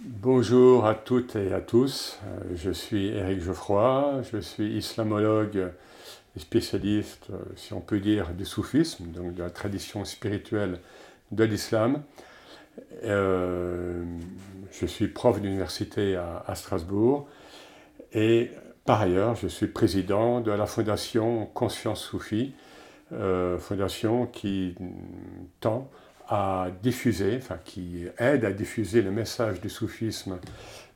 Bonjour à toutes et à tous. Euh, je suis Éric Geoffroy, je suis islamologue et spécialiste, euh, si on peut dire, du soufisme, donc de la tradition spirituelle de l'islam. Euh, je suis prof d'université à, Strasbourg et par ailleurs, je suis président de la fondation Conscience Soufie, fondation qui tend à diffuser, enfin qui aide à diffuser le message du soufisme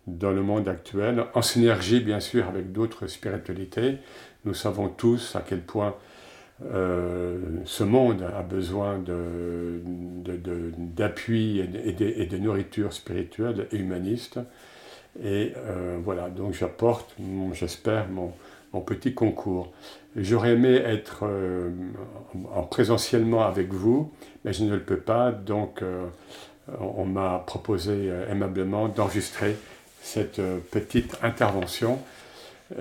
dans le monde actuel, en synergie bien sûr avec d'autres spiritualités. Nous savons tous à quel point euh, ce monde a besoin d'appui de, de, et, de, nourriture spirituelle et humaniste. Et euh, voilà, donc j'apporte, j'espère, mon petit concours. J'aurais aimé être euh, en présentiellement avec vous, mais je ne le peux pas, donc euh, on m'a proposé euh, aimablement d'enregistrer cette petite intervention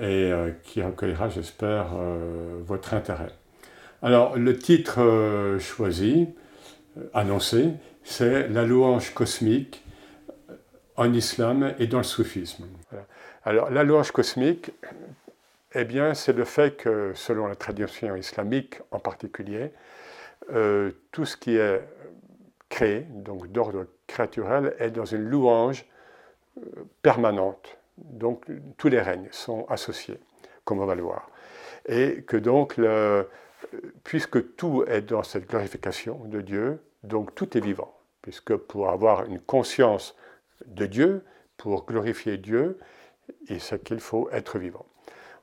et qui recueillera, j'espère, votre intérêt. Alors, le titre choisi, annoncé, c'est La louange cosmique en islam et dans le soufisme. Alors, la louange cosmique, eh bien, c'est le fait que, selon la tradition islamique en particulier, euh, tout ce qui est créé, donc d'ordre créaturel, est dans une louange euh, permanente. Donc, tous les règnes sont associés, comme on va le voir. Et que donc, puisque tout est dans cette glorification de Dieu, donc tout est vivant. Puisque pour avoir une conscience de Dieu, pour glorifier Dieu, il qu'il faut être vivant.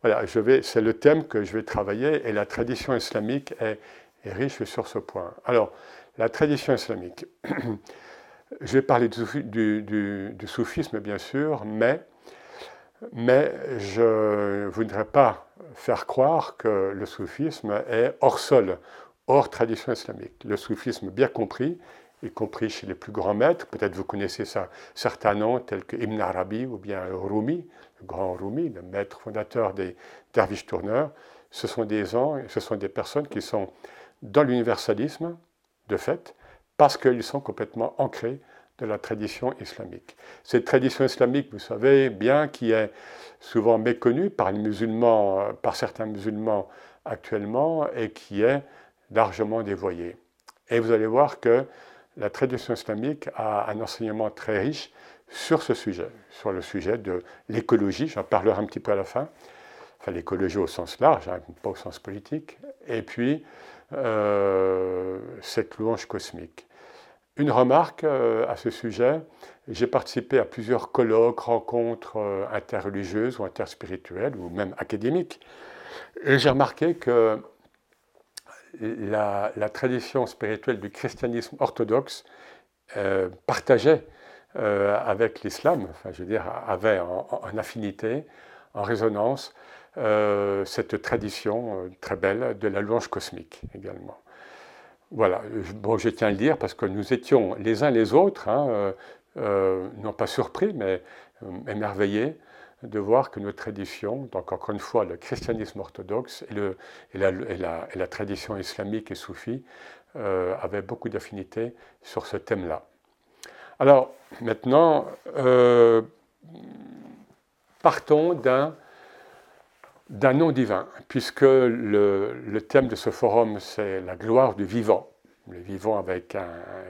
Voilà, c'est le thème que je vais travailler et la tradition islamique est, riche sur ce point. Alors, la tradition islamique. je vais parler du, soufisme, bien sûr, mais, mais je ne voudrais pas faire croire que le soufisme est hors sol, hors tradition islamique. Le soufisme, bien compris, y compris chez les plus grands maîtres, peut-être vous connaissez certains noms tels que Ibn Arabi ou bien Rumi, le grand Rumi, le maître fondateur des derviches tourneurs, ce sont des gens, ce sont des personnes qui sont dans l'universalisme, de fait, parce qu'ils sont complètement ancrés de la tradition islamique. Cette tradition islamique, vous savez bien, qui est souvent méconnue par, les musulmans, par certains musulmans actuellement et qui est largement dévoyée. Et vous allez voir que la tradition islamique a un enseignement très riche sur ce sujet, sur le sujet de l'écologie, j'en parlerai un petit peu à la fin, enfin l'écologie au sens large, hein, pas au sens politique, et puis euh, cette louange cosmique. Une remarque euh, à ce sujet, j'ai participé à plusieurs colloques, rencontres euh, interreligieuses ou interspirituelles, ou même académiques, et j'ai remarqué que la, tradition spirituelle du christianisme orthodoxe partageait euh, avec l'islam, enfin, je veux dire, avait en, affinité, en résonance, euh, cette tradition euh, très belle de la louange cosmique également. Voilà, bon, je tiens à le dire parce que nous étions les uns les autres, hein, non pas surpris, mais émerveillés de voir que nos traditions, donc encore une fois le christianisme orthodoxe et, le, la, tradition islamique et soufie, avaient beaucoup d'affinité sur ce thème-là. Alors, maintenant, euh, partons d'un nom divin, puisque le, thème de ce forum, c'est la gloire du vivant, le vivant avec un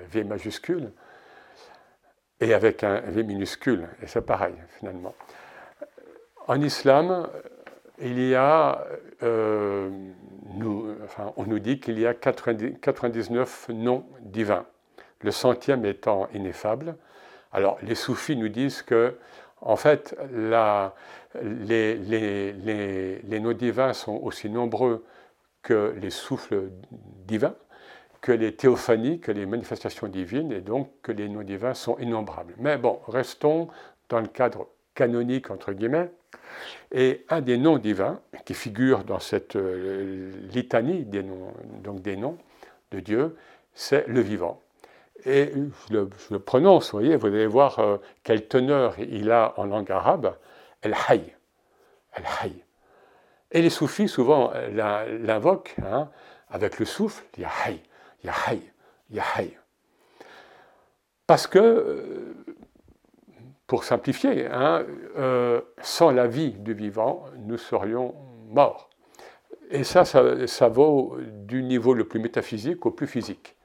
V majuscule et avec un V minuscule, et c'est pareil finalement. En islam, il y a, euh, on nous dit qu'il y a 99 noms divins le centième étant ineffable. Alors les soufis nous disent que, en fait, les, les, noms divins sont aussi nombreux que les souffles divins, que les théophanies, que les manifestations divines, et donc que les noms divins sont innombrables. Mais bon, restons dans le cadre canonique, entre guillemets, et un des noms divins qui figure dans cette euh, litanie des noms, donc des noms de Dieu, c'est le vivant. Et je le, prononce, vous voyez, vous allez voir euh, quelle teneur il a en langue arabe, El Hayy. El Hayy. Et les soufis, souvent, l'invoquent hein, avec le souffle, Ya Hayy, Ya Hayy, Ya Hayy. Parce que, euh, pour simplifier, hein, euh, sans la vie du vivant, nous serions morts. Et ça, ça, vaut du niveau le plus métaphysique au plus physique.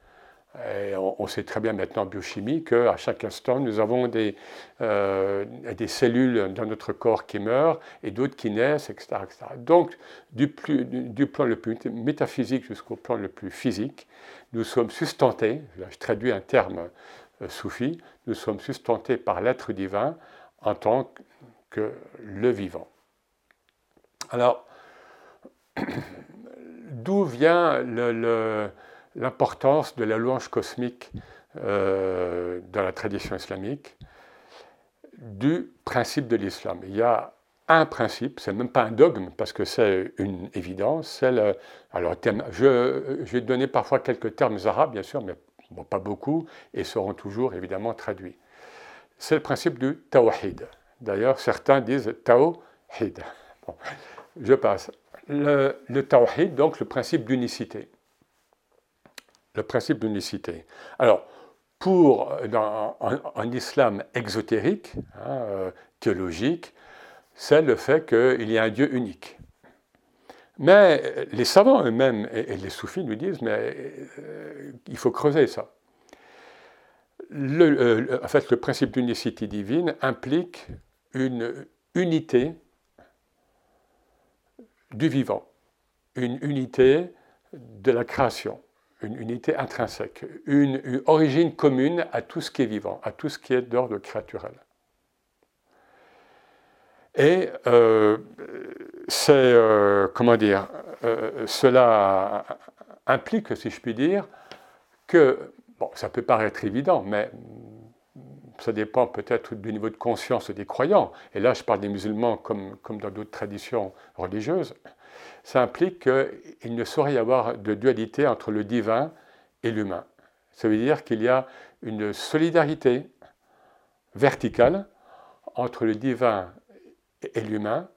on, sait très bien maintenant en biochimie qu'à chaque instant, nous avons des, euh, des, cellules dans notre corps qui meurent et d'autres qui naissent, etc. Donc, du, plus, du, plan le plus métaphysique jusqu'au plan le plus physique, nous sommes sustentés, je traduis un terme euh, soufi, nous sommes sustentés par l'être divin en tant que le vivant. Alors, d'où vient l'importance de la louange cosmique euh, dans la tradition islamique? Du principe de l'islam. Il y a un principe, c'est même pas un dogme parce que c'est une évidence. C'est alors, je, je, vais donner parfois quelques termes arabes, bien sûr, mais pas beaucoup, et seront toujours évidemment traduits. C'est le principe du tawhid. D'ailleurs, certains disent tawhid. je passe. Le, le tawhid, donc le principe d'unicité. Le principe d'unicité. Alors, pour, dans, en, islam exotérique, hein, euh, théologique, c'est le fait qu'il y a un Dieu unique. Mais les savants eux-mêmes et, les soufis nous disent, mais euh, il faut creuser ça. Euh, en fait, le principe d'unicité divine implique une unité du vivant, une unité de la création, une unité intrinsèque, une, origine commune à tout ce qui est vivant, à tout ce qui est d'ordre créaturel. Et euh, c'est, euh, comment dire, euh, cela implique, si je puis dire, que, bon, ça peut paraître évident, mais ça dépend peut-être du niveau de conscience des croyants, et là je parle des musulmans comme, comme dans d'autres traditions religieuses, ça implique qu'il ne saurait y avoir de dualité entre le divin et l'humain. Ça veut dire qu'il y a une solidarité verticale entre le divin et l'humain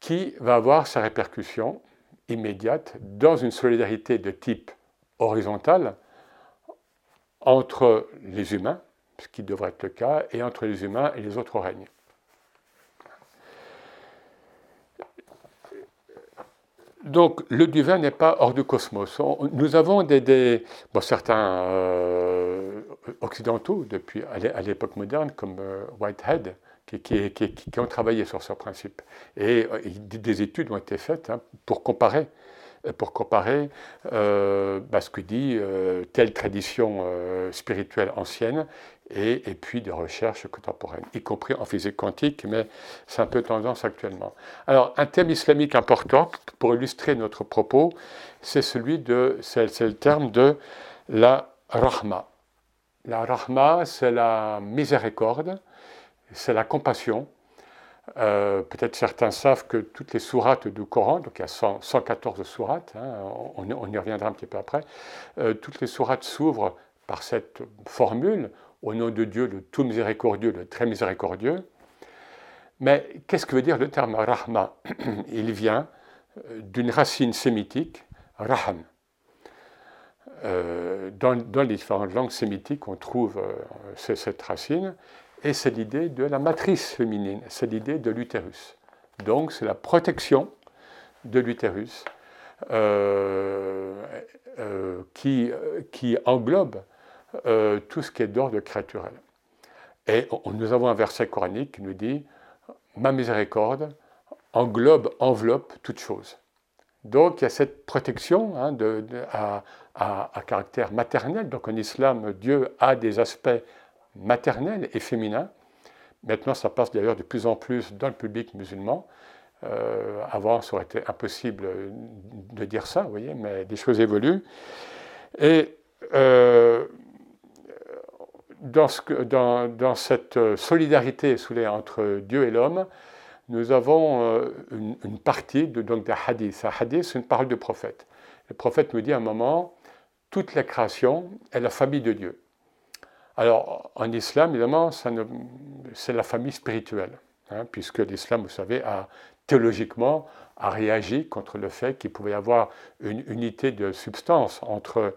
qui va avoir sa répercussion immédiate dans une solidarité de type horizontal entre les humains, ce qui devrait être le cas, et entre les humains et les autres règnes. Donc le divin n'est pas hors du cosmos. nous avons des, certains euh, occidentaux depuis à l'époque moderne comme euh, Whitehead qui, ont travaillé sur ce principe. Et, euh, des études ont été faites hein, pour comparer pour comparer euh, bah, ce que dit euh, telle tradition euh, spirituelle ancienne et, puis des recherches contemporaines, y compris en physique quantique, mais c'est un peu tendance actuellement. Alors, un thème islamique important pour illustrer notre propos, c'est celui de, c'est le terme de la rahma. La rahma, c'est la miséricorde, c'est la compassion, euh, peut-être certains savent que toutes les sourates du Coran, donc il y a 114 sourates, hein, on, y reviendra un petit peu après, euh, toutes les sourates s'ouvrent par cette formule, au nom de Dieu, le tout miséricordieux, le très miséricordieux. Mais qu'est-ce que veut dire le terme rahma Il vient euh, d'une racine sémitique, raham. dans, les différentes langues sémitiques, on trouve cette racine, et c'est l'idée de la matrice féminine, c'est l'idée de l'utérus. Donc c'est la protection de l'utérus euh, euh, qui, qui, englobe euh, tout ce qui est d'ordre créaturel. Et nous avons un verset coranique qui nous dit Ma miséricorde englobe, enveloppe toute chose. Donc il y a cette protection hein, à, à, caractère maternel. Donc en islam, Dieu a des aspects maternel et féminin. Maintenant, ça passe d'ailleurs de plus en plus dans le public musulman. Euh, avant, ça aurait été impossible de dire ça, vous voyez, mais des choses évoluent. Et euh, dans, cette solidarité entre Dieu et l'homme, nous avons euh, une, partie de, donc, des hadiths. Un hadith, c'est une parole de prophète. Le prophète nous dit à un moment, toute la création est la famille de Dieu. Alors, en islam, évidemment, c'est la famille spirituelle, hein, puisque l'islam, vous savez, a théologiquement a réagi contre le fait qu'il pouvait y avoir une unité de substance entre,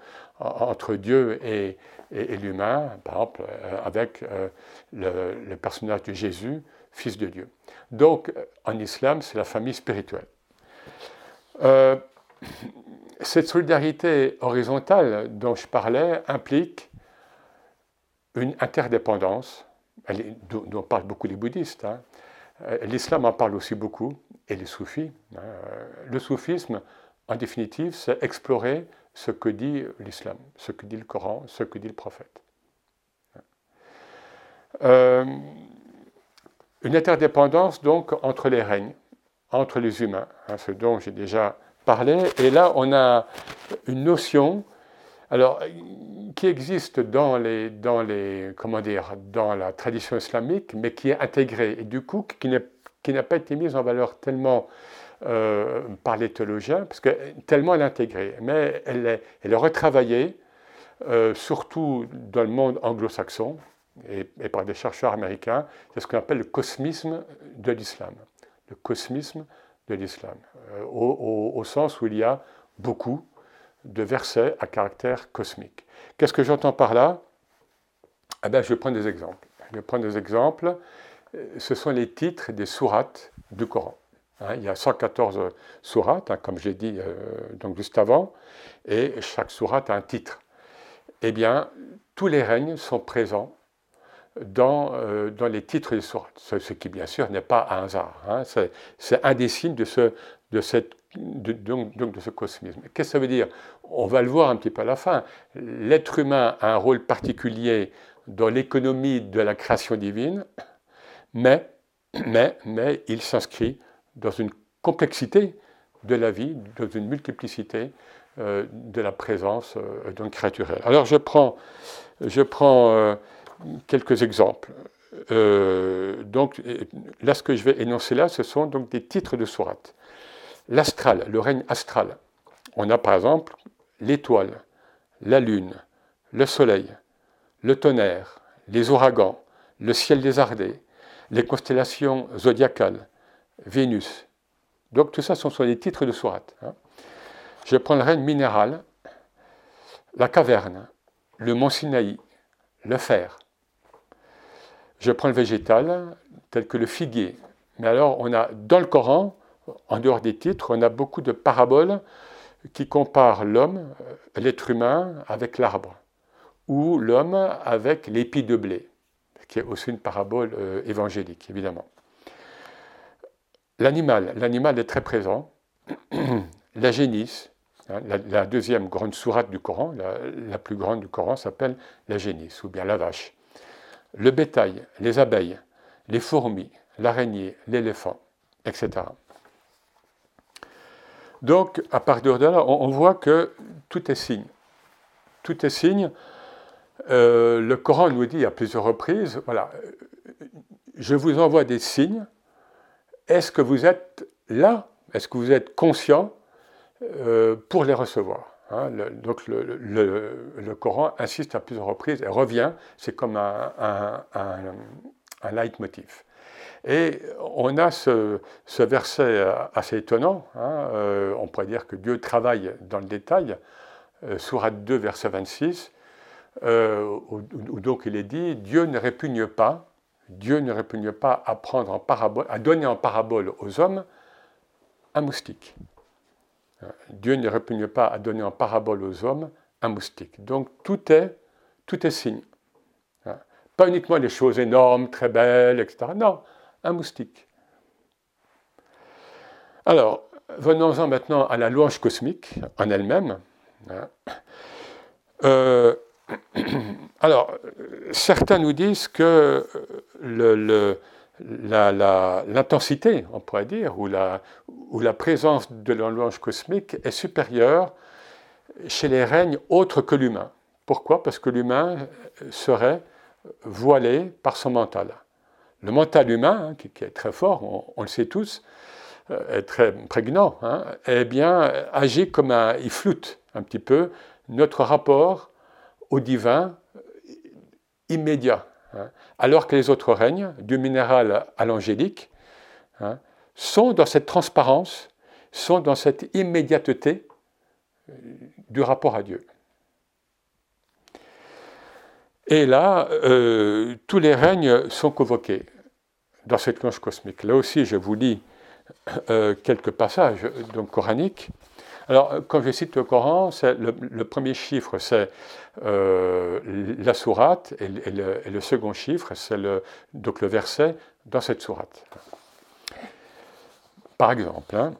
Dieu et, et, l'humain, par exemple euh, avec euh, le, personnage de Jésus, fils de Dieu. Donc en islam, c'est la famille spirituelle. Euh, cette solidarité horizontale dont je parlais implique une interdépendance, dont, parlent beaucoup les bouddhistes. Hein. L'islam en parle aussi beaucoup, et les soufis. Hein. Le soufisme, en définitive, c'est explorer ce que dit l'islam, ce que dit le Coran, ce que dit le prophète. Euh, une interdépendance donc entre les règnes, entre les humains, hein, ce dont j'ai déjà parlé. Et là, on a une notion, alors qui existe dans les, dans les, comment dire, dans la tradition islamique, mais qui est intégrée et du coup qui n'a pas été mise en valeur tellement euh, par les théologiens, parce que tellement elle est intégrée, mais elle est, elle est retravaillée, euh, surtout dans le monde anglo-saxon et, par des chercheurs américains, c'est ce qu'on appelle le cosmisme de l'islam. Le cosmisme de l'islam, euh, au, sens où il y a beaucoup de versets à caractère cosmique. Qu'est-ce que j'entends par là? Eh bien, Je vais prendre des exemples. Je vais prendre des exemples. Ce sont les titres des sourates du Coran. Hein, il y a 114 sourates, hein, comme j'ai dit euh, donc juste avant, et chaque sourate a un titre. Eh bien, tous les règnes sont présents dans, euh, dans les titres des sourates, ce, qui bien sûr n'est pas un hasard. Hein. c'est un des signes de ce, de cette, donc, donc de ce cosmisme. Qu'est-ce que ça veut dire? On va le voir un petit peu à la fin. L'être humain a un rôle particulier dans l'économie de la création divine, mais, mais, mais il s'inscrit dans une complexité de la vie, dans une multiplicité euh, de la présence euh, créaturelle. Alors je prends, je prends euh, quelques exemples. donc là, ce que je vais énoncer là, ce sont donc des titres de sourates. L'astral, le règne astral. On a par exemple l'étoile, la lune, le soleil, le tonnerre, les ouragans, le ciel désardé, les constellations zodiacales, Vénus. Donc tout ça sont sur les titres de sourate. Hein. Je prends le règne minéral, la caverne, le mont Sinaï, le fer. Je prends le végétal, tel que le figuier. Mais alors, on a dans le Coran, en dehors des titres, on a beaucoup de paraboles qui comparent l'homme, euh, l'être humain, avec l'arbre, ou l'homme avec l'épi de blé, qui est aussi une parabole euh, évangélique, évidemment. L'animal, est très présent. la génisse, hein, la, deuxième grande sourate du Coran, la, plus grande du Coran s'appelle la génisse, ou bien la vache. Le bétail, les abeilles, les fourmis, l'araignée, l'éléphant, etc. Donc, à partir de là, on, voit que tout est signe. Tout est signe. Euh, le Coran nous dit à plusieurs reprises, voilà, je vous envoie des signes est-ce que vous êtes là? Est-ce que vous êtes conscient euh, pour les recevoir? Hein? Donc le, Coran insiste à plusieurs reprises et revient, c'est comme un, un, leitmotiv. Et on a ce, verset assez étonnant, hein, euh, on pourrait dire que Dieu travaille dans le détail, euh, Sourate 2, verset 26, où, donc il est dit, Dieu ne répugne pas Dieu ne répugne pas à, prendre en parabole, à donner en parabole aux hommes un moustique. Dieu ne répugne pas à donner en parabole aux hommes un moustique. Donc tout est, tout est signe. Pas uniquement les choses énormes, très belles, etc. Non, un moustique. Alors, venons-en maintenant à la louange cosmique en elle-même. Euh, alors, certains nous disent que l'intensité, on pourrait dire, ou la, présence de l'enlouange cosmique est supérieure chez les règnes autres que l'humain. Pourquoi? Parce que l'humain serait voilé par son mental. Le mental humain, hein, qui, est très fort, on, le sait tous, euh, est très prégnant, hein, eh bien, agit comme un. il floute un petit peu notre rapport au divin immédiat. Hein. alors que les autres règnes, du minéral à l'angélique, sont dans cette transparence sont dans cette immédiateté euh, du rapport à Dieu. Et là, euh, tous les règnes sont convoqués dans cette cloche cosmique. Là aussi, je vous lis euh, quelques passages coraniques. Alors, quand je cite le Coran, le, premier chiffre, c'est la sourate, et, le, second chiffre, c'est le, donc le verset dans cette sourate. Par exemple, hein,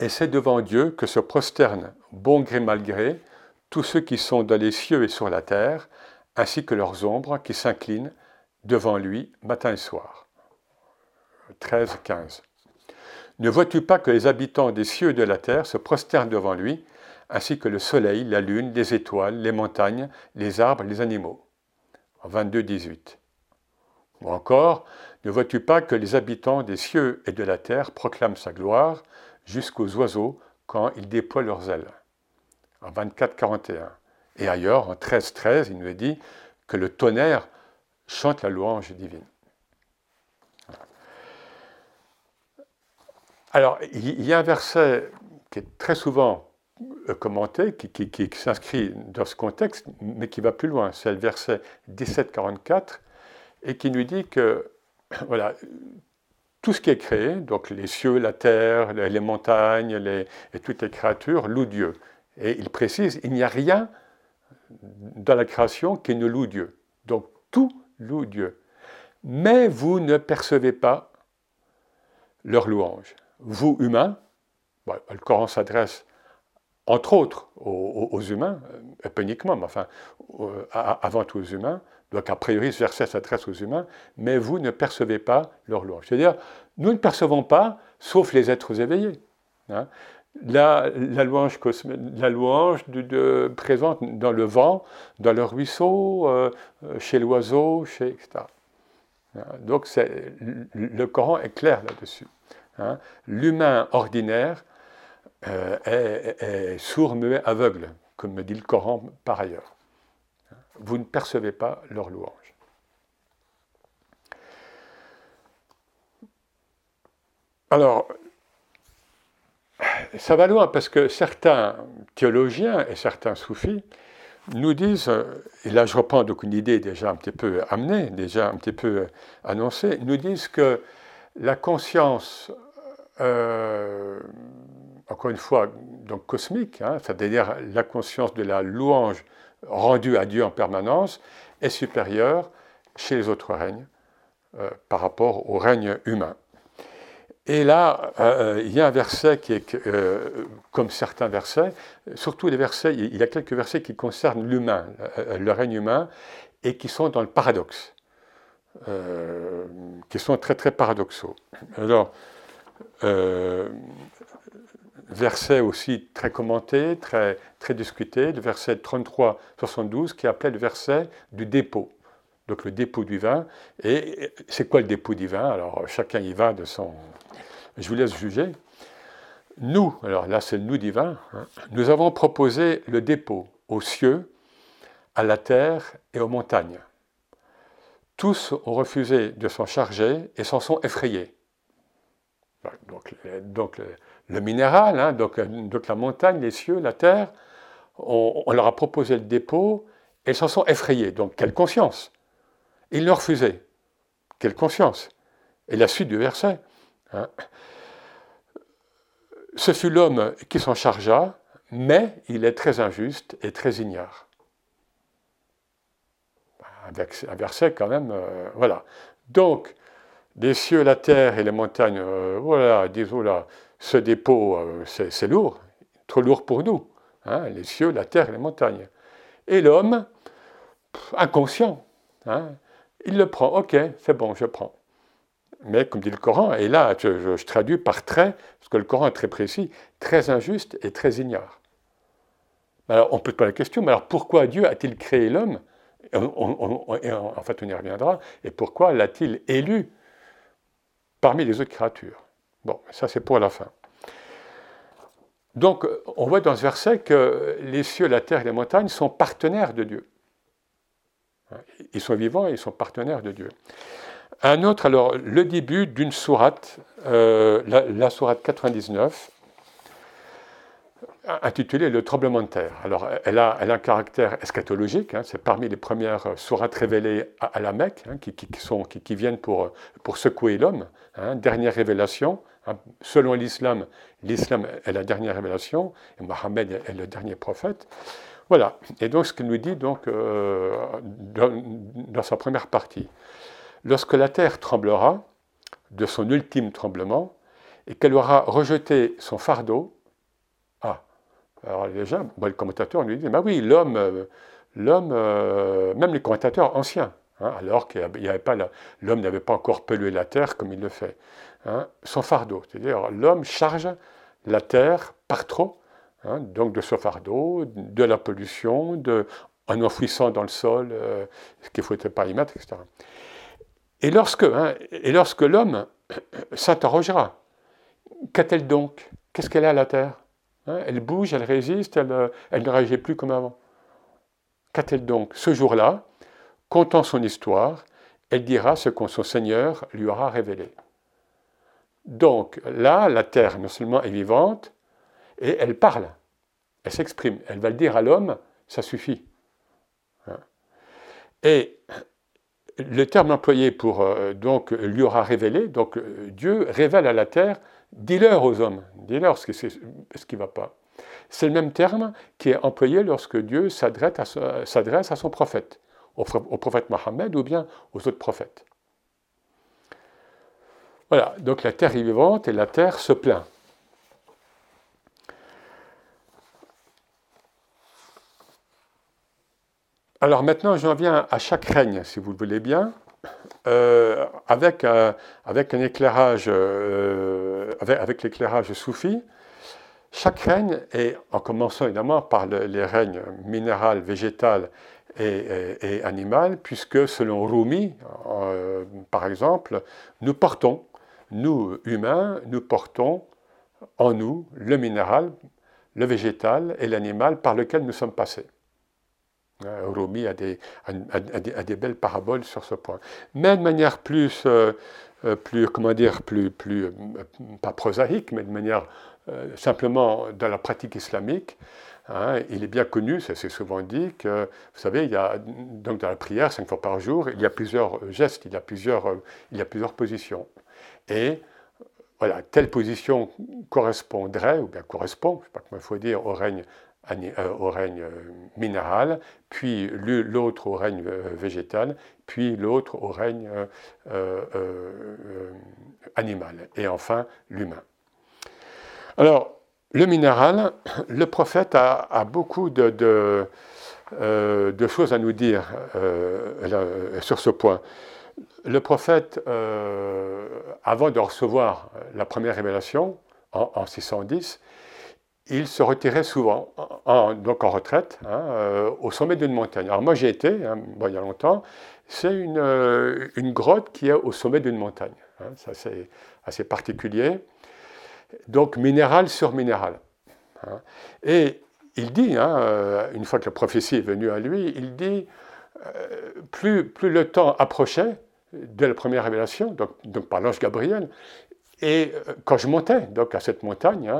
et c'est devant Dieu que se prosternent, bon gré mal gré, tous ceux qui sont dans les cieux et sur la terre, ainsi que leurs ombres qui s'inclinent devant lui matin et soir. 13, 15. Ne vois-tu pas que les habitants des cieux et de la terre se prosternent devant lui, ainsi que le soleil, la lune, les étoiles, les montagnes, les arbres, les animaux? 22, 18. Ou encore, ne vois-tu pas que les habitants des cieux et de la terre proclament sa gloire jusqu'aux oiseaux quand ils déploient leurs ailes? En 24, 41. Et ailleurs, en 13, 13, il nous dit que le tonnerre chante la louange divine. Alors, il y a un verset qui est très souvent euh, commenté, qui, s'inscrit dans ce contexte, mais qui va plus loin. C'est le verset 17-44, et qui nous dit que voilà, tout ce qui est créé, donc les cieux, la terre, les montagnes, et toutes les créatures, louent Dieu. Et il précise, il n'y a rien dans la création qui ne loue Dieu. Donc tout loue Dieu. Mais vous ne percevez pas leur louange. Vous, humains, le Coran s'adresse entre autres aux, humains, euh, pas uniquement, mais enfin, avant tout aux humains, donc a priori ce verset s'adresse aux humains, mais vous ne percevez pas leur louange. C'est-à-dire, nous ne percevons pas, sauf les êtres éveillés. Hein. La, louange, de, présente dans le vent, dans le ruisseau, euh, chez l'oiseau, chez, etc. Hein. Donc le Coran est clair là-dessus. Hein. L'humain ordinaire euh, est, sourd, muet, aveugle, comme me dit le Coran par ailleurs. Vous ne percevez pas leur louange. Alors, ça va loin parce que certains théologiens et certains soufis nous disent, et là je reprends donc une idée déjà un petit peu amenée, déjà un petit peu annoncée, nous disent que la conscience, euh, encore une fois, donc cosmique, hein, c'est-à-dire la conscience de la louange rendue à Dieu en permanence, est supérieure chez les autres règnes euh, par rapport au règne humain. Et là, euh, il y a un verset qui est, euh, comme certains versets, surtout les versets, il y a quelques versets qui concernent l'humain, euh, le règne humain, et qui sont dans le paradoxe, qui sont très très paradoxaux. Alors, verset aussi très commenté, très, très discuté, le verset 33-72, qui appelait le verset du dépôt donc le dépôt du vin. Et c'est quoi le dépôt du vin? Alors chacun y va de son, je vous laisse juger. Nous, alors là c'est le nous divin, hein, nous avons proposé le dépôt aux cieux, à la terre et aux montagnes. Tous ont refusé de s'en charger et s'en sont effrayés. Donc, le, minéral, hein, donc, la montagne, les cieux, la terre, on, leur a proposé le dépôt et s'en sont effrayés. Donc quelle conscience Ils l'ont refusé. Quelle conscience Et la suite du verset. Hein. Ce fut l'homme qui s'en chargea, mais il est très injuste et très ignare. Un verset quand même, euh, voilà. Donc, les cieux, la terre et les montagnes, euh, voilà, disons là, ce dépôt, euh, c'est lourd, trop lourd pour nous. Hein, les cieux, la terre et les montagnes. Et l'homme, inconscient, hein, il le prend, ok, c'est bon, je prends mais comme dit le Coran, et là je, traduis par très, parce que le Coran est très précis, très injuste et très ignare. Alors on peut se poser la question, mais alors pourquoi Dieu a-t-il créé l'homme En fait, on y reviendra. Et pourquoi l'a-t-il élu parmi les autres créatures? Bon, ça c'est pour la fin. Donc on voit dans ce verset que les cieux, la terre et les montagnes sont partenaires de Dieu. Ils sont vivants et ils sont partenaires de Dieu. Un autre, alors, le début d'une sourate, euh, la, sourate 99, intitulée Le tremblement de terre. Alors, elle a, elle a un caractère eschatologique, hein, c'est parmi les premières sourates révélées à, la Mecque, hein, qui, sont, qui, viennent pour, pour secouer l'homme. Hein, dernière révélation, selon l'islam, l'islam est la dernière révélation, et Mohammed est le dernier prophète. Voilà, et donc ce qu'il nous dit donc, euh, dans, sa première partie. Lorsque la terre tremblera de son ultime tremblement et qu'elle aura rejeté son fardeau, ah, alors déjà, le commentateur lui dit, bah oui, l'homme, euh, euh, même les commentateurs anciens, hein, alors qu'il l'homme n'avait pas encore pollué la terre comme il le fait, hein, son fardeau, c'est-à-dire l'homme charge la terre par trop Hein, donc de ce fardeau, de la pollution, en enfouissant dans le sol euh, ce qu'il ne faut pas y mettre, etc. Et lorsque, l'homme s'interrogera, qu'a-t-elle donc? Qu'est-ce qu'elle a à la terre? Hein, Elle bouge, elle résiste, elle, euh, elle ne réagit plus comme avant. Qu'a-t-elle donc? Ce jour-là, comptant son histoire, elle dira ce que son Seigneur lui aura révélé. Donc là, la terre non seulement est vivante, et elle parle, elle s'exprime, elle va le dire à l'homme, ça suffit. Hein. Et le terme employé pour euh, donc lui aura révélé, donc euh, Dieu révèle à la terre, dis-leur aux hommes, dis-leur ce, qui ne va pas. C'est le même terme qui est employé lorsque Dieu s'adresse à, son prophète, au, au, prophète Mohammed ou bien aux autres prophètes. Voilà, donc la terre est vivante et la terre se plaint. Alors maintenant, j'en viens à chaque règne, si vous le voulez bien, euh, avec, avec, un éclairage, euh, avec, l'éclairage soufi. Chaque règne, et en commençant évidemment par les règnes minéral, végétal et, animal, puisque selon Rumi, euh, par exemple, nous portons, nous humains, nous portons en nous le minéral, le végétal et l'animal par lequel nous sommes passés. Euh, Rumi a des, des, belles paraboles sur ce point. Mais de manière plus, euh, euh, plus comment dire, plus, plus pas prosaïque, mais de manière simplement dans la pratique islamique, hein, il est bien connu, c'est souvent dit, que, vous savez, il y a, donc dans la prière, cinq fois par jour, il y a plusieurs gestes, il y a plusieurs, il y a plusieurs positions. Et voilà, telle position correspondrait, ou bien correspond, je ne sais pas comment il faut dire, au règne au règne euh, minéral, puis l'autre au règne euh, végétal, puis l'autre au règne animal, et enfin l'humain. Alors, le minéral, le prophète a, beaucoup de, choses à nous dire sur ce point. Le prophète, avant de recevoir la première révélation, en 610, il se retirait souvent, en, donc en retraite, hein, euh, au sommet d'une montagne. Alors moi j'ai été, hein, il y a longtemps, c'est une, euh, une, grotte qui est au sommet d'une montagne. Hein, ça c'est assez particulier. Donc minéral sur minéral. Et il dit, euh, une fois que la prophétie est venue à lui, il dit, plus, plus le temps approchait de la première révélation, donc par l'ange Gabriel, et quand je montais donc à cette montagne,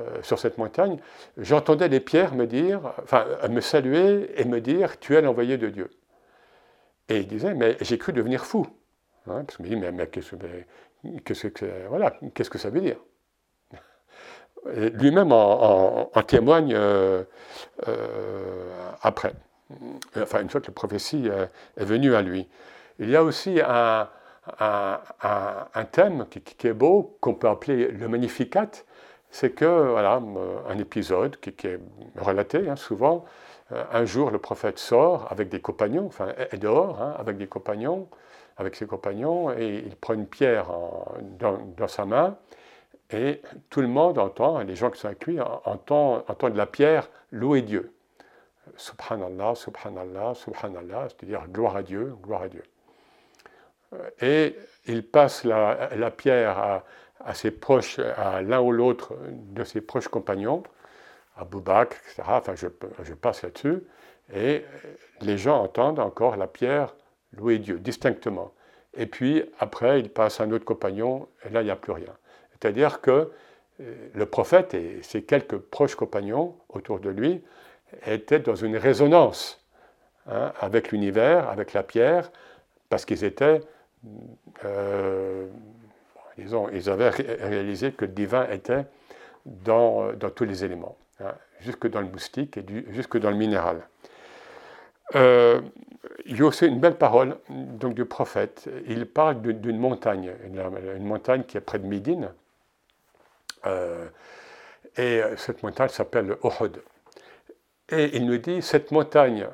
euh, sur cette montagne, j'entendais les pierres me dire, enfin, me saluer et me dire Tu es l'envoyé de Dieu. Et il disait Mais j'ai cru devenir fou. Hein, parce je me dit Mais, qu'est-ce que, voilà, qu'est-ce que ça veut dire? Lui-même en, témoigne euh, euh, après, enfin, une fois que la prophétie est venue à lui. Il y a aussi un, un, thème qui, est beau, qu'on peut appeler le Magnificat, c'est que, voilà, un épisode qui, est relaté hein, souvent, euh, un jour le prophète sort avec des compagnons, enfin est dehors hein, avec des compagnons, avec ses compagnons, et il prend une pierre dans, sa main, et tout le monde entend, les gens qui sont avec lui, entendent, entendent la pierre louer Dieu. Subhanallah, subhanallah, subhanallah, c'est-à-dire gloire à Dieu, gloire à Dieu. Euh, et il passe la, pierre à, ses proches, à l'un ou l'autre de ses proches compagnons, à Boubak, etc. Enfin, je, je passe là-dessus. Et les gens entendent encore la pierre louer Dieu, distinctement. et puis après, il passe à un autre compagnon, et là, il n'y a plus rien. C'est-à-dire que euh, le prophète et ses quelques proches compagnons autour de lui étaient dans une résonance hein, avec l'univers, avec la pierre, parce qu'ils étaient, euh, disons, ils avaient réalisé que le divin était dans, dans tous les éléments, hein, jusque dans le moustique et jusque dans le minéral. Euh, il y a aussi une belle parole donc, du prophète. Il parle d'une montagne, une, montagne qui est près de Médine. Euh, et cette montagne s'appelle Ohod. Et il nous dit, cette montagne,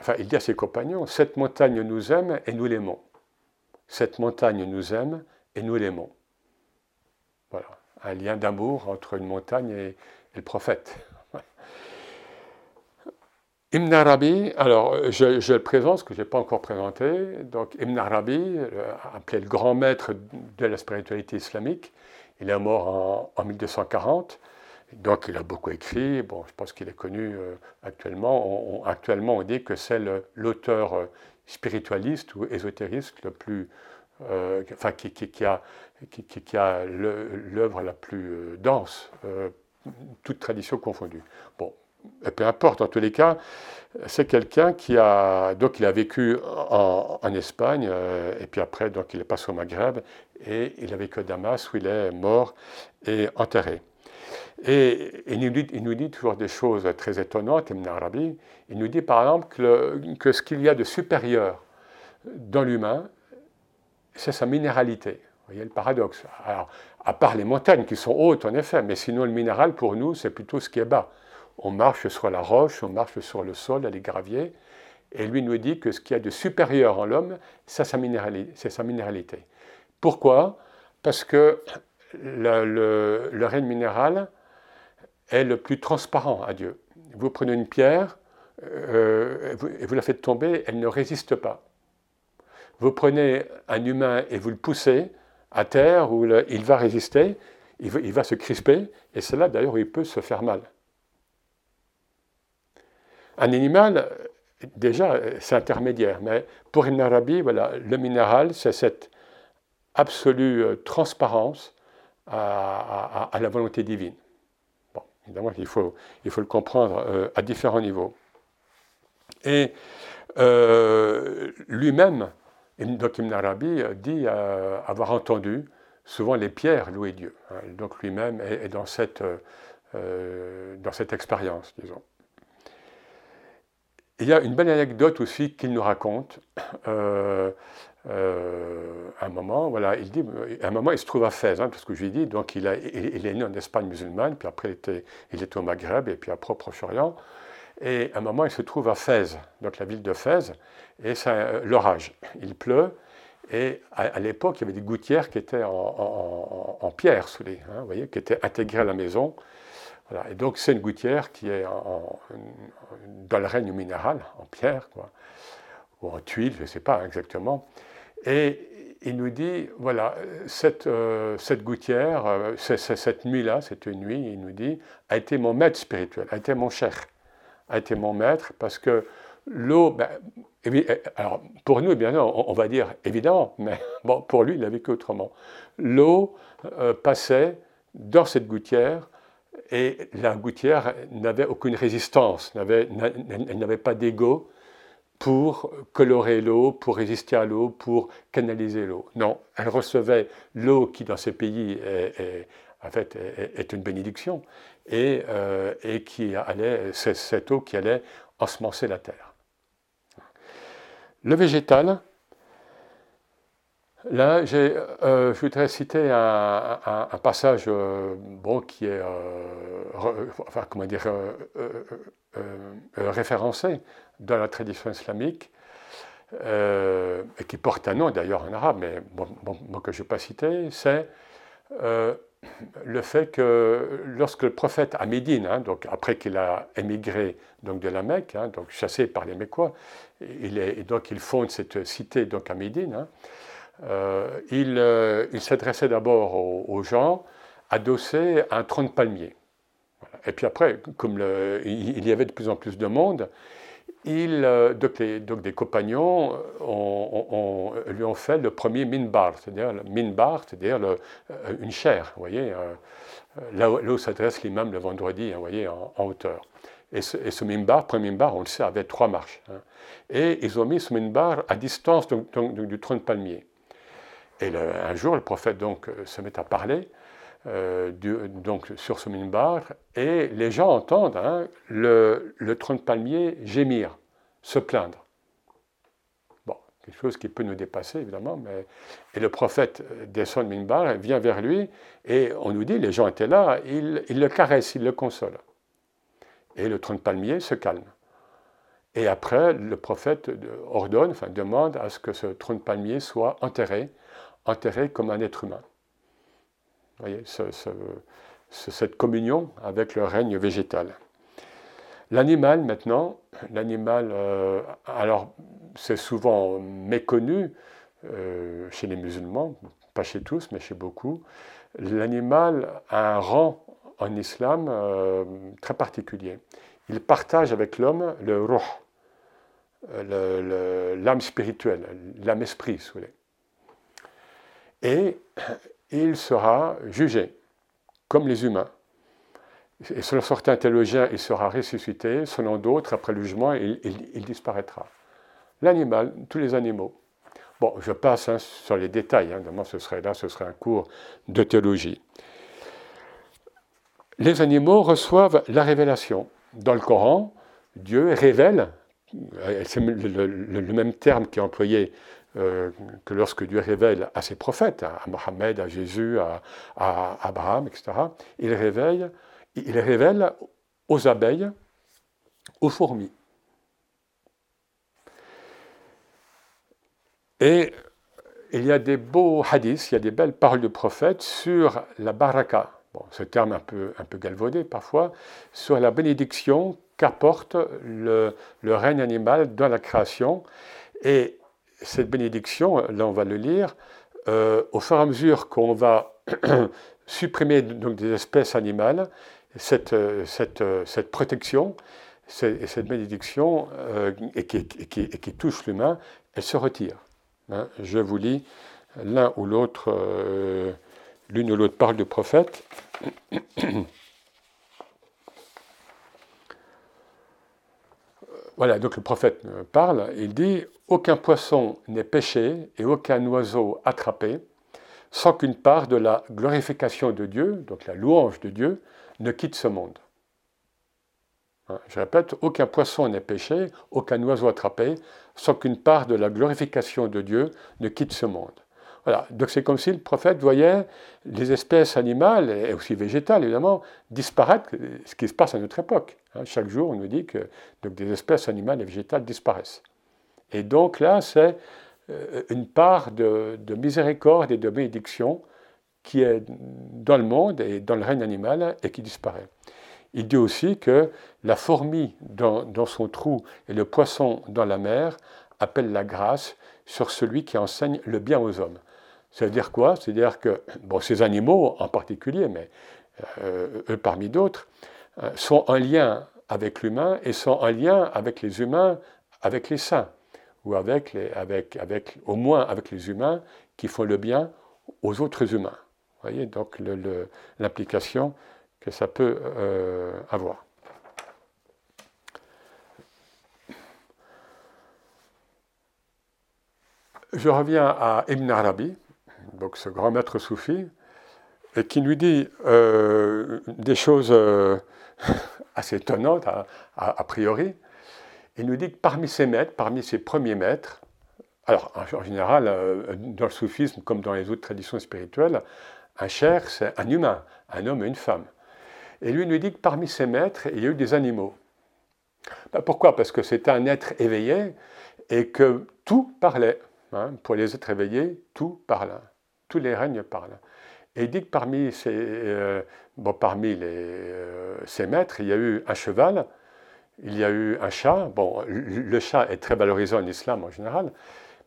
enfin il dit à ses compagnons, cette montagne nous aime et nous l'aimons. Cette montagne nous aime et nous l'aimons. Voilà, un lien d'amour entre une montagne et le prophète. Ibn Arabi, alors je, le présente, ce que je n'ai pas encore présenté. Donc Ibn Arabi, appelé le grand maître de la spiritualité islamique, il est mort en, 1240. Donc il a beaucoup écrit. Bon, je pense qu'il est connu euh, actuellement. Actuellement, on dit que c'est l'auteur euh, spiritualiste ou ésotériste le plus, euh, enfin qui, a, qui, a l'œuvre la plus dense, toute tradition confondue. Bon, peu importe, en tous les cas, c'est quelqu'un qui a, donc il a vécu en, Espagne, euh, et puis après, donc il est passé au Maghreb, et il a vécu à Damas, où il est mort et enterré. Et, il, nous dit, toujours des choses très étonnantes, Ibn Arabi. Il nous dit par exemple que, ce qu'il y a de supérieur dans l'humain, c'est sa minéralité. Vous voyez le paradoxe. Alors, à part les montagnes qui sont hautes, en effet, mais sinon le minéral, pour nous, c'est plutôt ce qui est bas on marche sur la roche, on marche sur le sol, les graviers, et lui nous dit que ce qu'il y a de supérieur en l'homme, c'est sa, minéralité. Pourquoi? Parce que le, le, règne minéral est le plus transparent à Dieu. Vous prenez une pierre euh, et vous la faites tomber, elle ne résiste pas. Vous prenez un humain et vous le poussez à terre où il va résister, il va, se crisper, et c'est là d'ailleurs où il peut se faire mal. Un animal, déjà, c'est intermédiaire, mais pour une Arabi, voilà, le minéral, c'est cette absolue euh, transparence à, la volonté divine. Évidemment, il faut, il faut le comprendre euh, à différents niveaux. Et euh, lui-même, donc Ibn Arabi dit avoir entendu souvent les pierres louer Dieu. Hein. donc lui-même est, dans cette, cette expérience, disons. Il y a une belle anecdote aussi qu'il nous raconte. Euh, euh, un moment, voilà, il dit, un moment, il se trouve à Fès, hein, parce que je lui dis, donc il, a, il, est né en Espagne musulmane, puis après il était, il était au Maghreb, et puis après au Proche-Orient. Et à un moment, il se trouve à Fès, donc la ville de Fès, et c'est euh, l'orage. Il pleut, et à, l'époque, il y avait des gouttières qui étaient en, pierre soudées, hein, vous voyez, qui étaient intégrées à la maison. Et donc c'est une gouttière qui est dans le règne minéral, en pierre, quoi, ou en tuile, je ne sais pas exactement. Et il nous dit, voilà, cette, euh, cette gouttière, euh, cette nuit-là, cette nuit, il nous dit, a été mon maître spirituel, a été mon cher, a été mon maître, parce que l'eau, ben, alors pour nous, eh bien on, va dire évidemment, mais bon, pour lui, il a vécu autrement. L'eau euh, passait dans cette gouttière et la gouttière n'avait aucune résistance, elle n'avait pas d'ego pour colorer l'eau, pour résister à l'eau, pour canaliser l'eau. Non, elle recevait l'eau qui dans ces pays est, en fait, est, une bénédiction et, euh, et qui allait, c'est cette eau qui allait ensemencer la terre. Le végétal, Là, euh, je voudrais citer un, passage euh, bon, qui est comment dire, référencé dans la tradition islamique, et qui porte un nom d'ailleurs en arabe, mais bon, que je n'ai pas cité, c'est le fait que lorsque le prophète à Médine, hein, donc après qu'il a émigré donc de la Mecque, hein, donc chassé par les Mécois, il est, donc il fonde cette cité donc à Médine. Hein, euh, euh, il, s'adressait d'abord aux, gens adossés à un tronc de palmier. Et puis après, comme il y avait de plus en plus de monde, il, donc, des compagnons lui ont fait le premier minbar, c'est-à-dire minbar, c'est-à-dire une chaire, vous voyez, là, où, s'adresse l'imam le vendredi, hein, vous voyez, en, hauteur. Et ce, et ce, minbar, premier minbar, on le sait, avait trois marches. Hein. Et ils ont mis ce minbar à distance du trône palmier. Et un jour, le prophète donc euh, se met à parler euh, donc sur ce minbar, et les gens entendent hein, le, le trône palmier gémir, se plaindre. Bon, quelque chose qui peut nous dépasser évidemment, mais et le prophète descend le minbar, vient vers lui, et on nous dit, les gens étaient là, il, le caresse, il le console. Et le trône palmier se calme. Et après, le prophète ordonne, enfin demande à ce que ce trône palmier soit enterré enterré comme un être humain. Voyez, cette communion avec le règne végétal. L'animal, maintenant, l'animal, euh, alors c'est souvent méconnu euh, chez les musulmans, pas chez tous, mais chez beaucoup. L'animal a un rang en islam euh, très particulier. Il partage avec l'homme le ruh, l'âme spirituelle, l'âme esprit, si vous voulez et il sera jugé comme les humains. Et selon certains théologiens, il sera ressuscité, selon d'autres, après le jugement, il, disparaîtra. L'animal, tous les animaux. Bon, je passe hein, sur les détails, hein, ce serait là, ce serait un cours de théologie. Les animaux reçoivent la révélation. Dans le Coran, Dieu révèle, c'est le, même terme qui est employé euh, que lorsque Dieu révèle à ses prophètes, à Mohammed, à Jésus, à, Abraham, etc., il révèle, il révèle aux abeilles, aux fourmis. Et il y a des beaux hadiths, il y a des belles paroles de prophètes sur la baraka, bon, ce terme un peu, galvaudé parfois, sur la bénédiction qu'apporte le, le règne animal dans la création. Et cette bénédiction, là on va le lire, euh, au fur et à mesure qu'on va supprimer donc, des espèces animales, cette, euh, cette, euh, cette protection, cette, cette bénédiction et qui, touche l'humain, elle se retire. Hein. Je vous lis l'un ou l'autre, l'une ou l'autre parle du prophète. Voilà, donc le prophète parle, il dit Aucun poisson n'est pêché et aucun oiseau attrapé sans qu'une part de la glorification de Dieu, donc la louange de Dieu, ne quitte ce monde. Hein, je répète, aucun poisson n'est pêché, aucun oiseau attrapé, sans qu'une part de la glorification de Dieu ne quitte ce monde. Donc c'est comme si le prophète voyait les espèces animales, et aussi végétales évidemment, disparaître, ce qui se passe à notre époque. Hein. Chaque jour, on nous dit que des espèces animales et végétales disparaissent. Et donc là, c'est euh, une part de, miséricorde et de bénédiction qui est dans le monde et dans le règne animal et qui disparaît. Il dit aussi que la fourmi dans, dans son trou et le poisson dans la mer appellent la grâce sur celui qui enseigne le bien aux hommes. Ça veut dire quoi? C'est-à-dire que bon, ces animaux en particulier, mais euh, eux parmi d'autres, euh, sont en lien avec l'humain et sont en lien avec les humains, avec les saints, ou avec, les, avec, avec au moins avec les humains qui font le bien aux autres humains. Vous voyez donc l'implication que ça peut euh, avoir. Je reviens à Ibn Arabi, donc ce grand maître soufi, et qui nous dit euh, des choses euh, assez étonnantes a, priori. Il nous dit que parmi ses maîtres, parmi ses premiers maîtres, alors en, général, euh, dans le soufisme comme dans les autres traditions spirituelles, un cher, c'est un humain, un homme et une femme. Et lui nous dit que parmi ses maîtres, il y a eu des animaux. Ben, pourquoi? Parce que c'était un être éveillé et que tout parlait. Hein. pour les êtres éveillés, tout parle tous les règnes parlent. Et il dit que parmi ces, euh, bon, parmi les, euh, maîtres, il y a eu un cheval, il y a eu un chat. Bon, le chat est très valorisé en islam en général,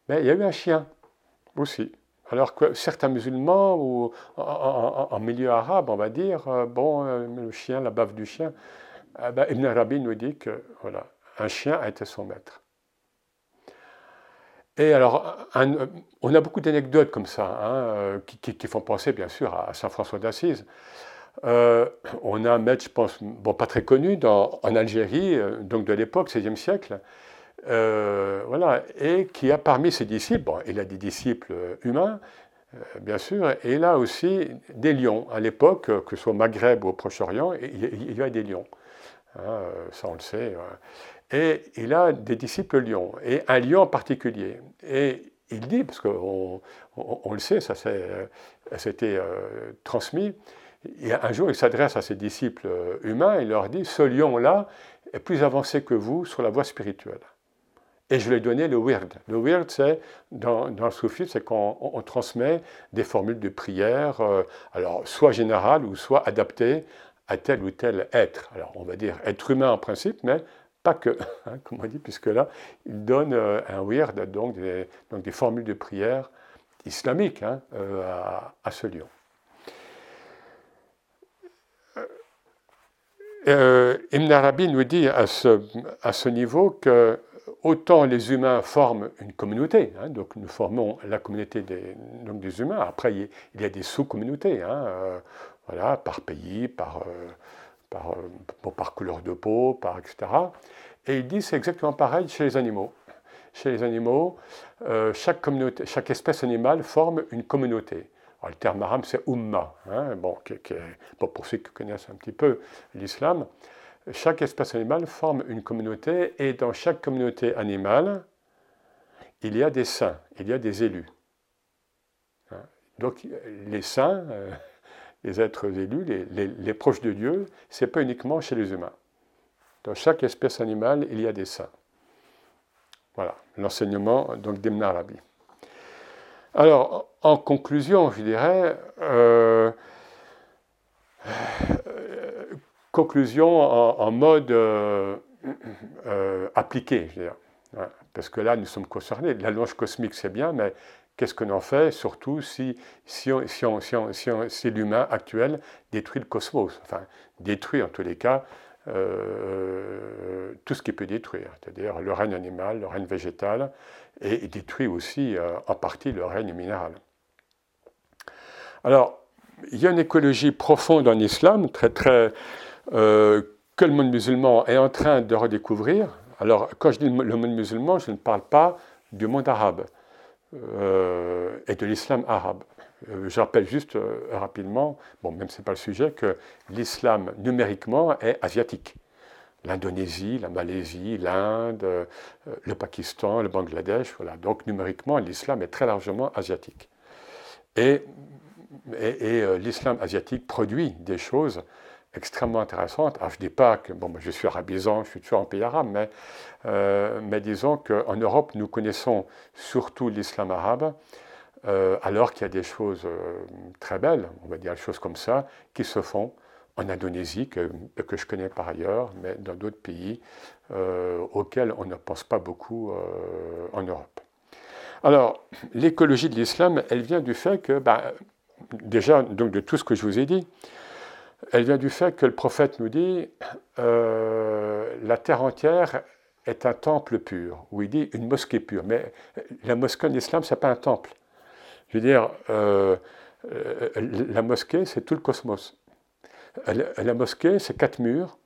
mais il y a eu un chien aussi. Alors que certains musulmans ou en, milieu arabe, on va dire, euh, bon, le chien, la bave du chien, ben, Ibn Arabi nous dit que voilà, un chien a été son maître. Et alors, on a beaucoup d'anecdotes comme ça, hein, euh, qui, font penser bien sûr à Saint François d'Assise. Euh, on a un maître, je pense, bon, pas très connu, en Algérie, euh, donc de l'époque, 16e siècle, voilà, et qui a parmi ses disciples, bon, il a des disciples humains, bien sûr, et il a aussi des lions. À l'époque, que ce soit au Maghreb ou au Proche-Orient, il, y a des lions. Hein, ça, on le sait. Et il a des disciples lions, et un lion en particulier. Et il dit, parce qu'on on, le sait, ça s'était euh, transmis, et un jour il s'adresse à ses disciples euh, humains, il leur dit, ce lion-là est plus avancé que vous sur la voie spirituelle. Et je lui ai donné le wird. Le wird, c'est, dans, le soufisme, c'est qu'on transmet des formules de prière, euh, alors soit générales ou soit adaptées à tel ou tel être. Alors on va dire être humain en principe, mais que, hein, comme on dit, puisque là, il donne euh, un wird, donc des, donc des formules de prière islamiques hein, euh, à, ce lion. Euh, Ibn Arabi nous dit à ce, à ce, niveau que autant les humains forment une communauté, hein, donc nous formons la communauté des, donc des humains, après il y a des sous-communautés, voilà, par pays, par par, par couleur de peau, par etc. Et il dit c'est exactement pareil chez les animaux. Chez les animaux, euh, chaque, espèce animale forme une communauté. le terme arabe, c'est umma. Hein, bon, pour ceux qui connaissent un petit peu l'islam, chaque espèce animale forme une communauté et dans chaque communauté animale, il y a des saints, il y a des élus. Hein, donc les saints, euh, les êtres élus, les, proches de Dieu, ce n'est pas uniquement chez les humains. Dans chaque espèce animale, il y a des saints. Voilà, l'enseignement donc d'Ibn. Alors, en conclusion, je dirais, euh, conclusion en, mode euh, euh, appliqué, je veux dire. Parce que là, nous sommes concernés. La louange cosmique, c'est bien, mais qu'est-ce qu'on en fait, surtout si, si, si, l'humain actuel détruit le cosmos, enfin détruit en tous les cas euh, tout ce qui peut détruire, c'est-à-dire le règne animal, le règne végétal, et, détruit aussi euh, en partie le règne minéral. Alors, il y a une écologie profonde en islam, très très, euh, que le monde musulman est en train de redécouvrir. Alors, quand je dis le monde musulman, je ne parle pas du monde arabe. Et de l'islam arabe. Euh, je rappelle juste euh, rapidement, bon, même ce n'est pas le sujet, que l'islam numériquement est asiatique. L'Indonésie, la Malaisie, l'Inde, le Pakistan, le Bangladesh, voilà. Donc numériquement, l'islam est très largement asiatique. Et, l'islam asiatique produit des choses extrêmement intéressantes. Je ne dis pas que, bon, je suis arabisant, je suis toujours en pays arabe, mais euh, mais disons qu'en Europe, nous connaissons surtout l'islam arabe, euh, alors qu'il y a des choses euh, très belles, on va dire des choses comme ça, qui se font en Indonésie, que, je connais par ailleurs, mais dans d'autres pays auxquels on ne pense pas beaucoup en Europe. Alors, l'écologie de l'islam, elle vient du fait que, ben, déjà, donc de tout ce que je vous ai dit, elle vient du fait que le prophète nous dit la terre entière est un temple pur, où il dit une mosquée pure. Mais la mosquée en islam, ce n'est pas un temple. Je veux dire, euh, euh, la mosquée, c'est tout le cosmos. La, mosquée, c'est quatre murs,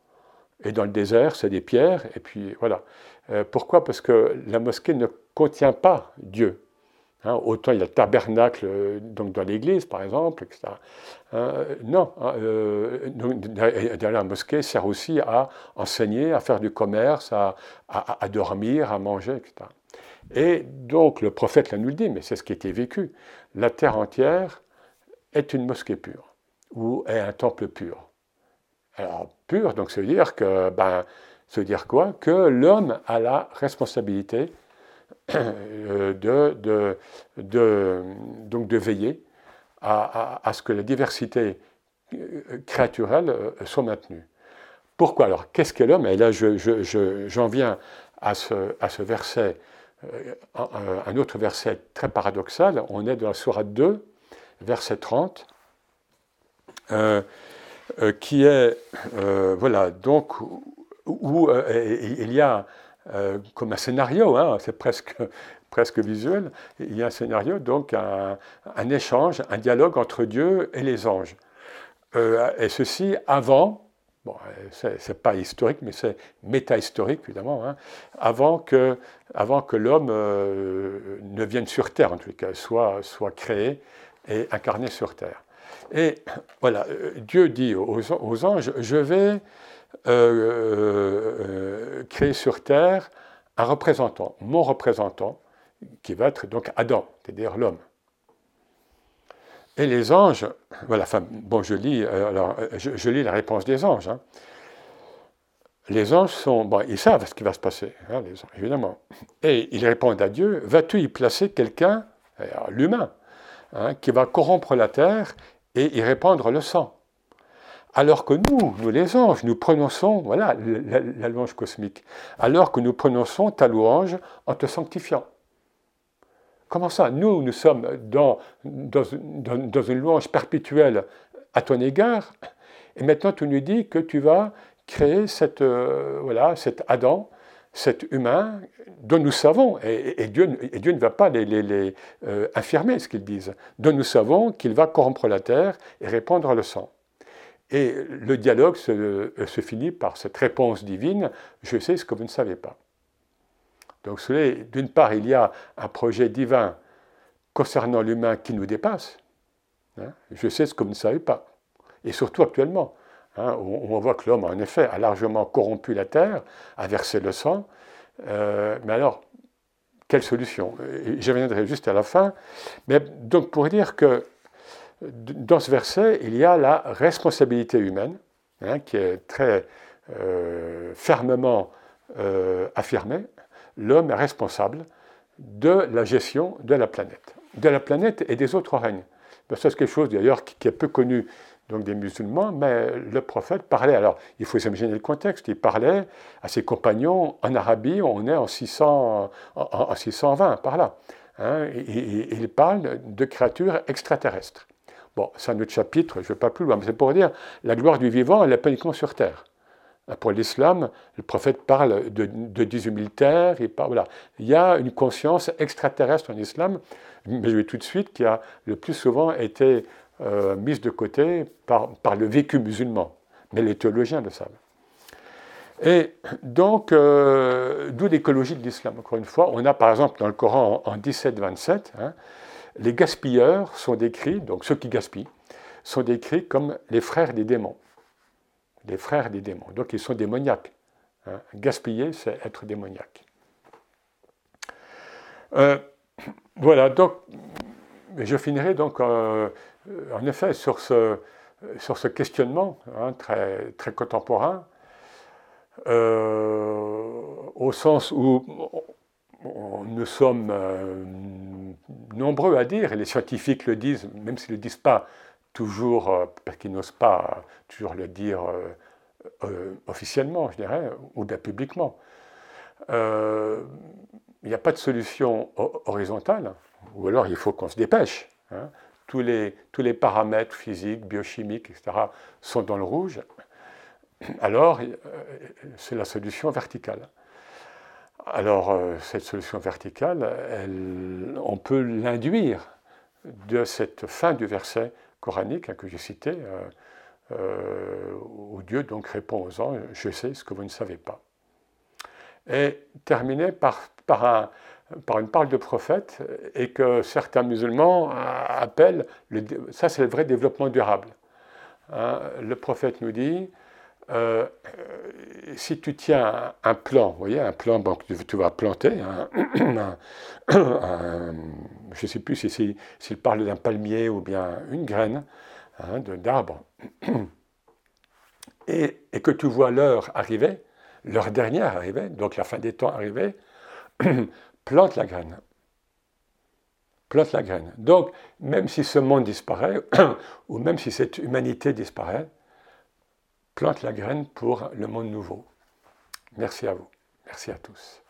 et dans le désert, c'est des pierres, et puis voilà. Euh, pourquoi? Parce que la mosquée ne contient pas Dieu. Hein, autant il y a le tabernacle euh, donc dans l'église, par exemple, etc. Non, hein, euh, la mosquée sert aussi à enseigner, à faire du commerce, à, dormir, à manger, etc. Et donc le prophète là nous le dit, mais c'est ce qui était vécu. La terre entière est une mosquée pure, ou est un temple pur. Alors pur, donc ça veut dire que, ben, dire quoi? Que l'homme a la responsabilité euh, de, donc de veiller à, ce que la diversité euh, créaturelle euh, soit maintenue. Pourquoi? Alors Qu'est-ce qu'est l'homme? Et là, j'en je, viens à ce, à ce verset, un autre verset très paradoxal. On est dans la Sourate 2, verset 30, qui est, voilà, donc, où il y a comme un scénario, hein, c'est presque, presque visuel, il y a un scénario, donc un échange, un dialogue entre Dieu et les anges. et ceci avant bon, c'est pas historique, mais c'est métahistorique, évidemment, hein, avant que, l'homme euh, ne vienne sur Terre, en tout cas, soit, soit créé et incarné sur Terre. Et voilà, euh, Dieu dit aux, anges, je vais euh, créer sur Terre un représentant, mon représentant, qui va être donc Adam, c'est-à-dire l'homme. Et les anges, voilà, enfin, bon, je lis, euh, alors, je, lis la réponse des anges. Hein. Les anges sont, bon, ils savent ce qui va se passer, hein, les anges, évidemment. Et ils répondent à Dieu, vas-tu y placer quelqu'un, l'humain, hein, qui va corrompre la terre et y répandre le sang? Alors que nous, nous les anges, nous prononçons, voilà, la, la louange cosmique, alors que nous prononçons ta louange en te sanctifiant. Comment ça Nous, nous sommes dans, une louange perpétuelle à ton égard, et maintenant tu nous dis que tu vas créer cette, euh, voilà, cet Adam, cet humain dont nous savons, et, Dieu, et Dieu, ne va pas les, les, euh, affirmer ce qu'ils disent, dont nous savons qu'il va corrompre la terre et répandre le sang. Et le dialogue se, se finit par cette réponse divine, je sais ce que vous ne savez pas. Donc, d'une part, il y a un projet divin concernant l'humain qui nous dépasse. Hein. Je sais ce que vous ne savez pas. Et surtout actuellement, hein, on, voit que l'homme, en effet, a largement corrompu la terre, a versé le sang. Euh, mais alors, quelle solution? Je reviendrai juste à la fin. Mais donc, pour dire que dans ce verset, il y a la responsabilité humaine, hein, qui est très euh, fermement euh, affirmée l'homme est responsable de la gestion de la planète, de la planète et des autres règnes. Ben, ça, c'est quelque chose d'ailleurs qui, est peu connu donc des musulmans, mais le prophète parlait, alors il faut s'imaginer le contexte, il parlait à ses compagnons en Arabie, on est en, 600, en, 620 par là. Hein, il parle de créatures extraterrestres. Bon, c'est un autre chapitre, je ne vais pas plus loin, mais c'est pour dire la gloire du vivant, elle pas uniquement sur Terre. Pour l'islam, le prophète parle de, de 18 000 terres, il, y a une conscience extraterrestre en islam, mais je vais tout de suite, qui a le plus souvent été euh, mise de côté par, par, le vécu musulman. Mais les théologiens le savent. Et donc, euh, d'où l'écologie de l'islam. Encore une fois, on a par exemple dans le Coran en, 17-27, hein, les gaspilleurs sont décrits, donc ceux qui gaspillent, sont décrits comme les frères des démons les frères des démons. Donc ils sont démoniaques. Hein. Gaspiller, c'est être démoniaque. Euh, voilà, donc je finirai donc euh, en effet sur ce, questionnement hein, très, contemporain, euh, au sens où nous sommes nombreux à dire, et les scientifiques le disent, même s'ils ne le disent pas toujours, euh, parce qu'ils n'osent pas toujours le dire euh, euh, officiellement, je dirais, ou publiquement. Il n'y a pas de solution horizontale, ou alors il faut qu'on se dépêche. Hein. Tous, les, tous les paramètres physiques, biochimiques, etc., sont dans le rouge. Alors, c'est la solution verticale. Alors, cette solution verticale, on peut l'induire de cette fin du verset coranique hein, que j'ai cité, euh, euh, où Dieu donc répond aux anges, je sais ce que vous ne savez pas. Et terminé par, par, un, par une parole de prophète, et que certains musulmans appellent, le, ça c'est le vrai développement durable. Hein, le prophète nous dit, euh, si tu tiens un, plan, vous voyez, un plan donc, tu, vas planter, je ne sais plus s'il si, parle d'un palmier ou bien une graine hein, d'arbre, et, que tu vois l'heure arriver, l'heure dernière arriver, donc la fin des temps arriver, plante la graine. Plante la graine. Donc, même si ce monde disparaît, ou même si cette humanité disparaît, plante la graine pour le monde nouveau. Merci à vous. Merci à tous.